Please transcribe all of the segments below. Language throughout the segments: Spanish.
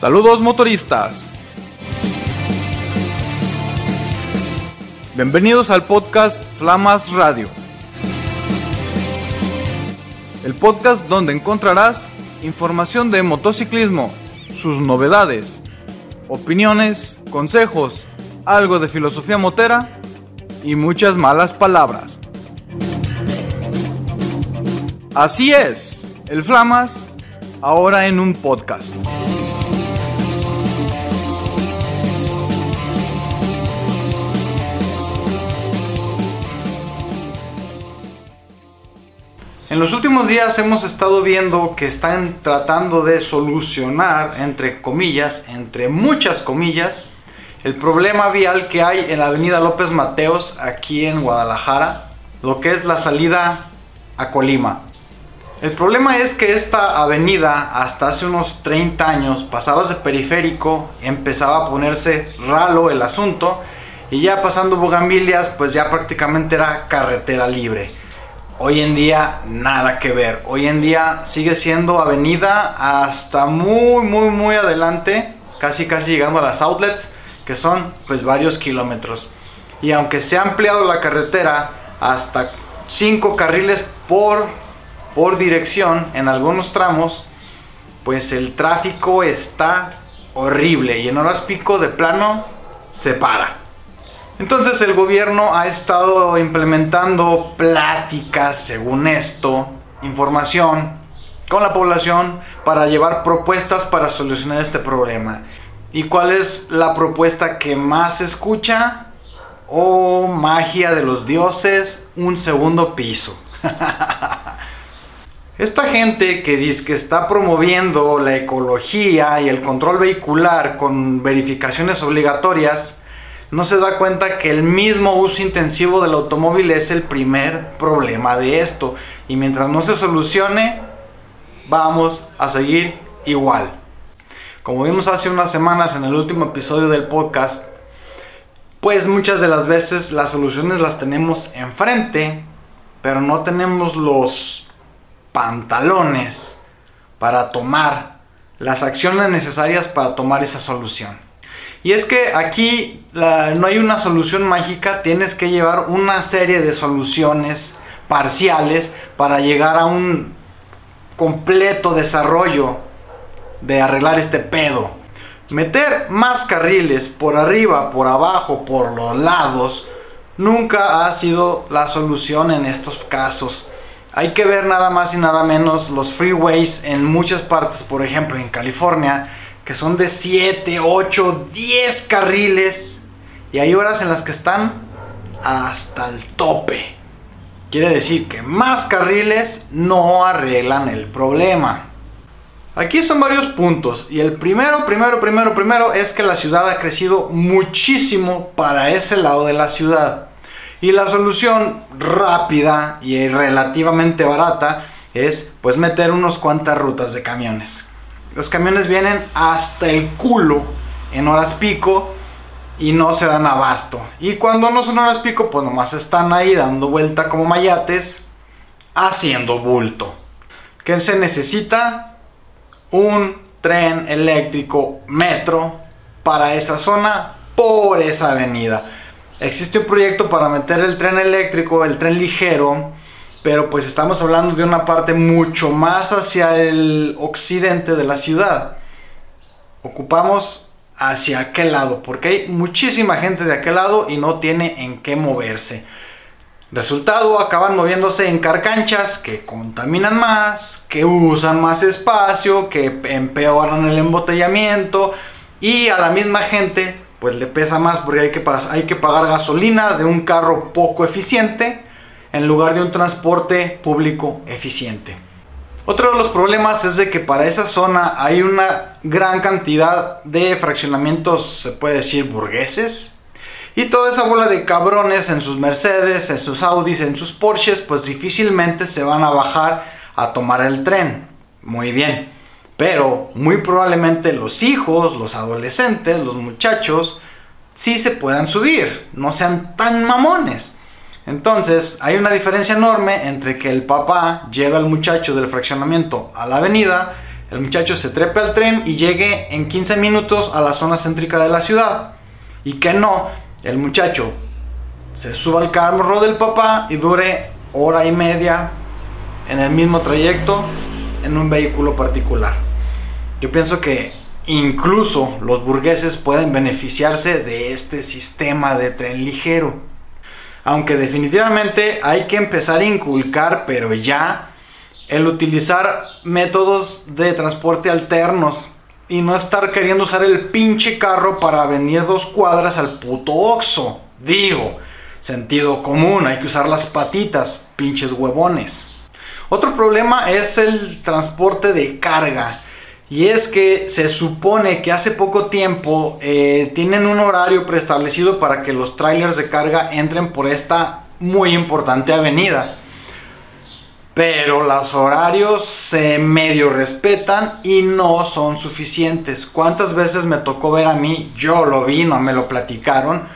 Saludos motoristas. Bienvenidos al podcast Flamas Radio. El podcast donde encontrarás información de motociclismo, sus novedades, opiniones, consejos, algo de filosofía motera y muchas malas palabras. Así es, el Flamas ahora en un podcast. En los últimos días hemos estado viendo que están tratando de solucionar, entre comillas, entre muchas comillas, el problema vial que hay en la avenida López Mateos aquí en Guadalajara, lo que es la salida a Colima. El problema es que esta avenida hasta hace unos 30 años pasabas de periférico, empezaba a ponerse ralo el asunto y ya pasando Bugambilias pues ya prácticamente era carretera libre. Hoy en día nada que ver. Hoy en día sigue siendo avenida hasta muy, muy, muy adelante. Casi, casi llegando a las outlets. Que son pues varios kilómetros. Y aunque se ha ampliado la carretera hasta 5 carriles por, por dirección en algunos tramos. Pues el tráfico está horrible. Y en horas pico de plano se para. Entonces el gobierno ha estado implementando pláticas, según esto, información con la población para llevar propuestas para solucionar este problema. ¿Y cuál es la propuesta que más se escucha? Oh, magia de los dioses, un segundo piso. Esta gente que dice que está promoviendo la ecología y el control vehicular con verificaciones obligatorias, no se da cuenta que el mismo uso intensivo del automóvil es el primer problema de esto. Y mientras no se solucione, vamos a seguir igual. Como vimos hace unas semanas en el último episodio del podcast, pues muchas de las veces las soluciones las tenemos enfrente, pero no tenemos los pantalones para tomar las acciones necesarias para tomar esa solución. Y es que aquí no hay una solución mágica, tienes que llevar una serie de soluciones parciales para llegar a un completo desarrollo de arreglar este pedo. Meter más carriles por arriba, por abajo, por los lados, nunca ha sido la solución en estos casos. Hay que ver nada más y nada menos los freeways en muchas partes, por ejemplo en California, que son de 7, 8, 10 carriles. Y hay horas en las que están hasta el tope. Quiere decir que más carriles no arreglan el problema. Aquí son varios puntos y el primero, primero, primero, primero es que la ciudad ha crecido muchísimo para ese lado de la ciudad. Y la solución rápida y relativamente barata es pues meter unos cuantas rutas de camiones. Los camiones vienen hasta el culo en horas pico y no se dan abasto. Y cuando no son horas pico, pues nomás están ahí dando vuelta como mayates, haciendo bulto. ¿Qué se necesita? Un tren eléctrico metro para esa zona por esa avenida. Existe un proyecto para meter el tren eléctrico, el tren ligero, pero pues estamos hablando de una parte mucho más hacia el occidente de la ciudad. Ocupamos hacia aquel lado, porque hay muchísima gente de aquel lado y no tiene en qué moverse. Resultado, acaban moviéndose en carcanchas que contaminan más, que usan más espacio, que empeoran el embotellamiento y a la misma gente pues le pesa más porque hay que, hay que pagar gasolina de un carro poco eficiente en lugar de un transporte público eficiente. Otro de los problemas es de que para esa zona hay una gran cantidad de fraccionamientos, se puede decir, burgueses. Y toda esa bola de cabrones en sus Mercedes, en sus Audis, en sus Porsches, pues difícilmente se van a bajar a tomar el tren. Muy bien. Pero muy probablemente los hijos, los adolescentes, los muchachos, sí se puedan subir. No sean tan mamones. Entonces, hay una diferencia enorme entre que el papá lleva al muchacho del fraccionamiento a la avenida, el muchacho se trepe al tren y llegue en 15 minutos a la zona céntrica de la ciudad. Y que no, el muchacho se suba al carro del papá y dure hora y media en el mismo trayecto en un vehículo particular. Yo pienso que incluso los burgueses pueden beneficiarse de este sistema de tren ligero. Aunque definitivamente hay que empezar a inculcar, pero ya, el utilizar métodos de transporte alternos y no estar queriendo usar el pinche carro para venir dos cuadras al puto oxo. Digo, sentido común, hay que usar las patitas, pinches huevones. Otro problema es el transporte de carga. Y es que se supone que hace poco tiempo eh, tienen un horario preestablecido para que los trailers de carga entren por esta muy importante avenida. Pero los horarios se medio respetan y no son suficientes. ¿Cuántas veces me tocó ver a mí? Yo lo vi, no me lo platicaron.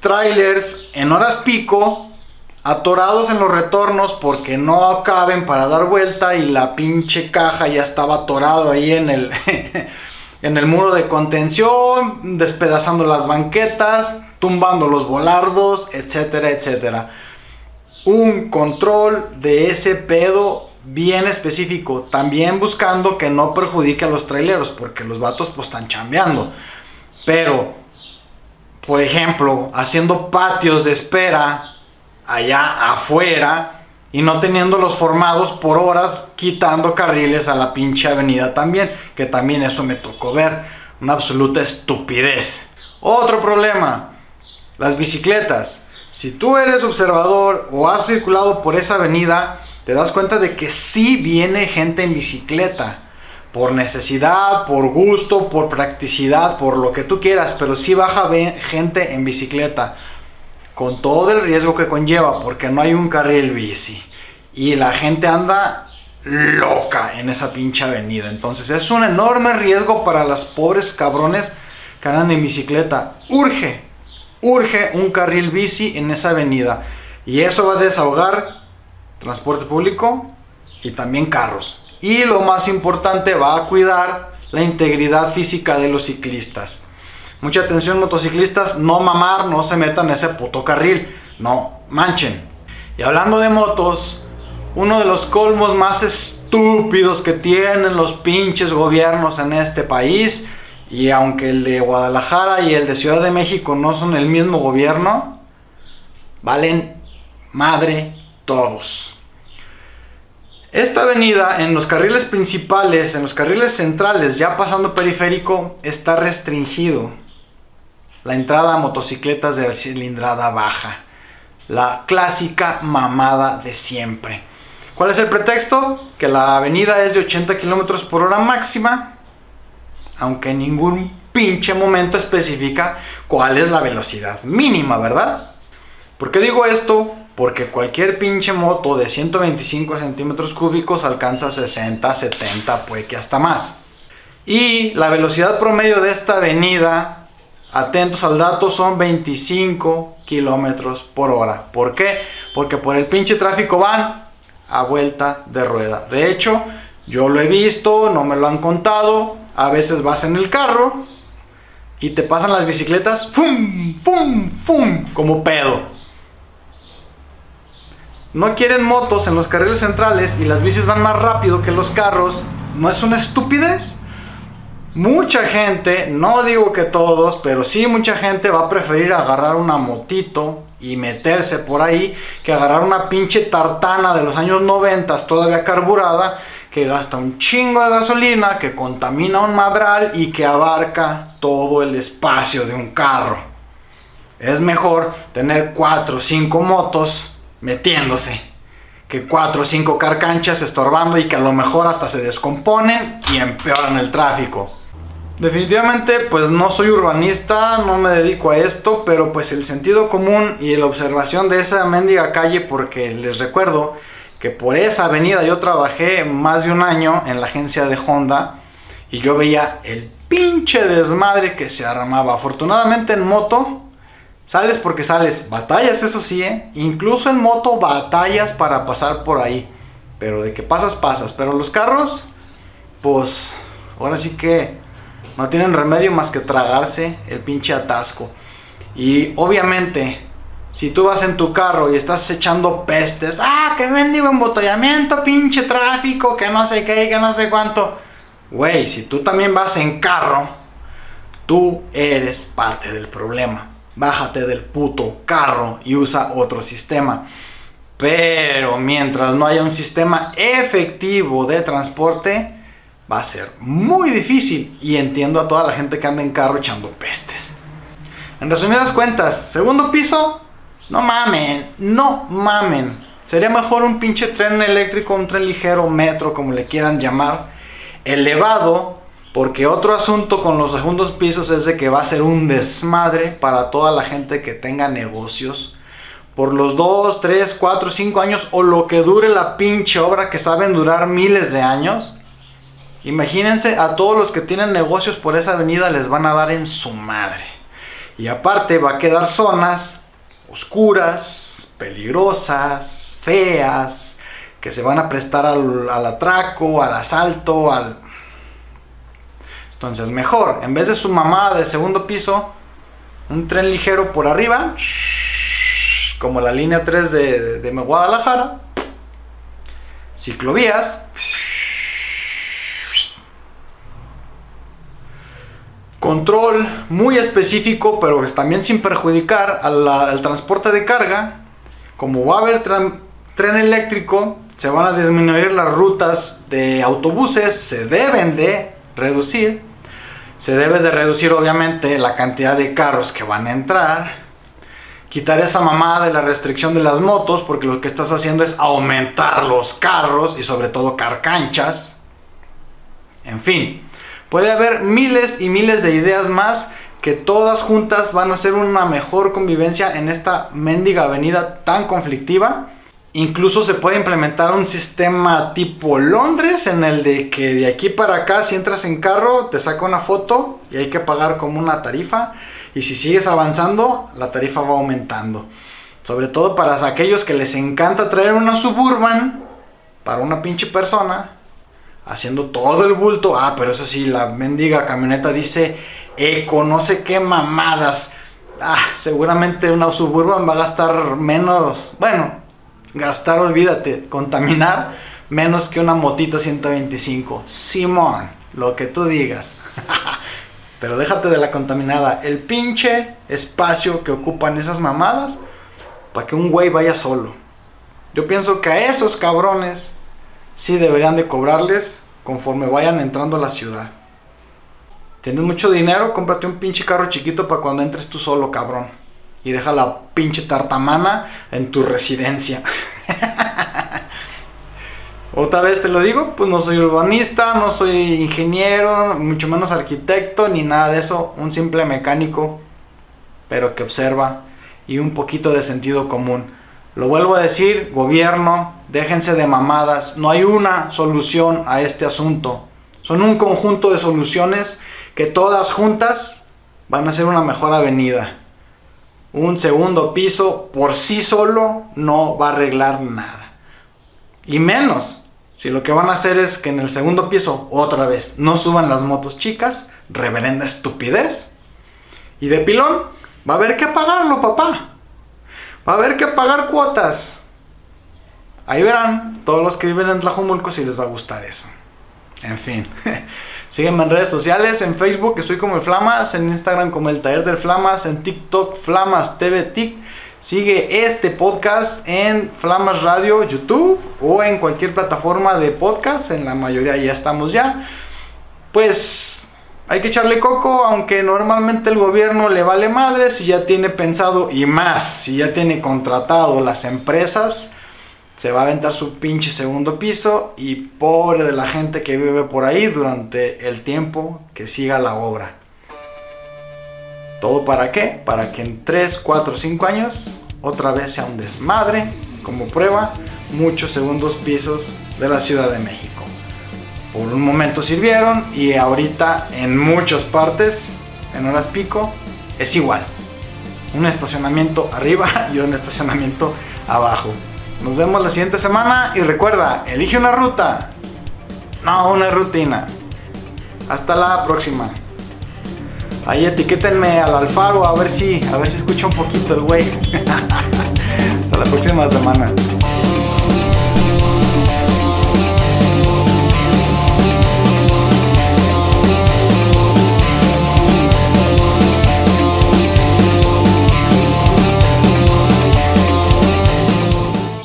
Trailers en horas pico atorados en los retornos porque no caben para dar vuelta y la pinche caja ya estaba atorado ahí en el, en el muro de contención, despedazando las banquetas, tumbando los volardos, etcétera, etcétera. Un control de ese pedo bien específico, también buscando que no perjudique a los traileros, porque los vatos pues están chambeando. Pero, por ejemplo, haciendo patios de espera allá afuera y no teniéndolos formados por horas, quitando carriles a la pinche avenida también, que también eso me tocó ver, una absoluta estupidez. Otro problema, las bicicletas. Si tú eres observador o has circulado por esa avenida, te das cuenta de que sí viene gente en bicicleta. Por necesidad, por gusto, por practicidad, por lo que tú quieras, pero sí baja gente en bicicleta con todo el riesgo que conlleva, porque no hay un carril bici. Y la gente anda loca en esa pinche avenida. Entonces es un enorme riesgo para las pobres cabrones que andan en bicicleta. Urge, urge un carril bici en esa avenida. Y eso va a desahogar transporte público y también carros. Y lo más importante, va a cuidar la integridad física de los ciclistas. Mucha atención motociclistas, no mamar, no se metan en ese puto carril, no manchen. Y hablando de motos, uno de los colmos más estúpidos que tienen los pinches gobiernos en este país, y aunque el de Guadalajara y el de Ciudad de México no son el mismo gobierno, valen madre todos. Esta avenida en los carriles principales, en los carriles centrales, ya pasando periférico, está restringido la entrada a motocicletas de cilindrada baja. La clásica mamada de siempre. ¿Cuál es el pretexto? Que la avenida es de 80 kilómetros por hora máxima, aunque en ningún pinche momento especifica cuál es la velocidad mínima, ¿verdad? ¿Por qué digo esto? Porque cualquier pinche moto de 125 centímetros cúbicos alcanza 60, 70, puede que hasta más. Y la velocidad promedio de esta avenida atentos al dato, son 25 kilómetros por hora. ¿Por qué? Porque por el pinche tráfico van a vuelta de rueda. De hecho, yo lo he visto, no me lo han contado. A veces vas en el carro y te pasan las bicicletas, ¡fum! ¡fum! ¡fum! como pedo. No quieren motos en los carriles centrales y las bicis van más rápido que los carros. ¿No es una estupidez? Mucha gente, no digo que todos, pero sí mucha gente va a preferir agarrar una motito y meterse por ahí que agarrar una pinche tartana de los años 90 todavía carburada que gasta un chingo de gasolina, que contamina un madral y que abarca todo el espacio de un carro. Es mejor tener 4 o 5 motos metiéndose que 4 o 5 carcanchas estorbando y que a lo mejor hasta se descomponen y empeoran el tráfico. Definitivamente, pues no soy urbanista, no me dedico a esto, pero pues el sentido común y la observación de esa mendiga calle, porque les recuerdo que por esa avenida yo trabajé más de un año en la agencia de Honda y yo veía el pinche desmadre que se armaba. Afortunadamente en moto, sales porque sales. Batallas, eso sí, ¿eh? Incluso en moto, batallas para pasar por ahí. Pero de que pasas, pasas. Pero los carros pues ahora sí que no tienen remedio más que tragarse el pinche atasco. Y obviamente, si tú vas en tu carro y estás echando pestes, ah, que mendigo embotellamiento, pinche tráfico, que no sé qué, que no sé cuánto. Güey, si tú también vas en carro, tú eres parte del problema. Bájate del puto carro y usa otro sistema. Pero mientras no haya un sistema efectivo de transporte, va a ser muy difícil. Y entiendo a toda la gente que anda en carro echando pestes. En resumidas cuentas, segundo piso, no mamen, no mamen. Sería mejor un pinche tren eléctrico, un tren ligero, metro, como le quieran llamar, elevado, porque otro asunto con los segundos pisos es de que va a ser un desmadre para toda la gente que tenga negocios por los 2, 3, 4, 5 años o lo que dure la pinche obra que saben durar miles de años. Imagínense a todos los que tienen negocios por esa avenida les van a dar en su madre. Y aparte va a quedar zonas oscuras, peligrosas, feas, que se van a prestar al, atraco, al asalto, al... Entonces mejor, en vez de su mamá de segundo piso, un tren ligero por arriba como la línea 3 de, de, Guadalajara, ciclovías, control muy específico, pero también sin perjudicar al transporte de carga. Como va a haber tren eléctrico, se van a disminuir las rutas de autobuses, se deben de reducir. Se debe de reducir obviamente la cantidad de carros que van a entrar quitar esa mamada de la restricción de las motos, porque lo que estás haciendo es aumentar los carros y sobre todo carcanchas. En fin, puede haber miles y miles de ideas más que todas juntas van a hacer una mejor convivencia en esta mendiga avenida tan conflictiva. Incluso se puede implementar un sistema tipo Londres en el de que de aquí para acá si entras en carro te saca una foto y hay que pagar como una tarifa y si sigues avanzando, la tarifa va aumentando. Sobre todo para aquellos que les encanta traer una suburban para una pinche persona, haciendo todo el bulto. Ah, pero eso sí, la mendiga camioneta dice eco, no sé qué mamadas. Ah, seguramente una suburban va a gastar menos. Bueno, gastar, olvídate, contaminar menos que una motita 125. Simón, lo que tú digas. Pero déjate de la contaminada. El pinche espacio que ocupan esas mamadas para que un güey vaya solo. Yo pienso que a esos cabrones sí deberían de cobrarles conforme vayan entrando a la ciudad. Tienes mucho dinero, cómprate un pinche carro chiquito para cuando entres tú solo, cabrón. Y deja la pinche tartamana en tu residencia. Otra vez te lo digo, pues no soy urbanista, no soy ingeniero, mucho menos arquitecto, ni nada de eso. Un simple mecánico, pero que observa y un poquito de sentido común. Lo vuelvo a decir, gobierno, déjense de mamadas. No hay una solución a este asunto. Son un conjunto de soluciones que todas juntas van a ser una mejor avenida. Un segundo piso por sí solo no va a arreglar nada. Y menos si lo que van a hacer es que en el segundo piso, otra vez, no suban las motos chicas, reverenda estupidez. Y de pilón, va a haber que pagarlo, papá. Va a haber que pagar cuotas. Ahí verán todos los que viven en Tlajumulco si les va a gustar eso. En fin. Sígueme en redes sociales, en Facebook que soy como el Flamas, en Instagram como el Taller del Flamas, en TikTok Flamas TV Tic Sigue este podcast en Flamas Radio YouTube o en cualquier plataforma de podcast. En la mayoría ya estamos ya. Pues hay que echarle coco, aunque normalmente el gobierno le vale madre si ya tiene pensado y más, si ya tiene contratado las empresas, se va a aventar su pinche segundo piso y pobre de la gente que vive por ahí durante el tiempo que siga la obra. ¿Todo para qué? Para que en 3, 4, 5 años otra vez sea un desmadre. Como prueba, muchos segundos pisos de la Ciudad de México. Por un momento sirvieron y ahorita en muchas partes, en horas pico, es igual. Un estacionamiento arriba y un estacionamiento abajo. Nos vemos la siguiente semana y recuerda, elige una ruta No, una rutina. Hasta la próxima. Ahí etiquétenme al Alfaro a ver si, a ver si escucha un poquito el güey. Hasta la próxima semana.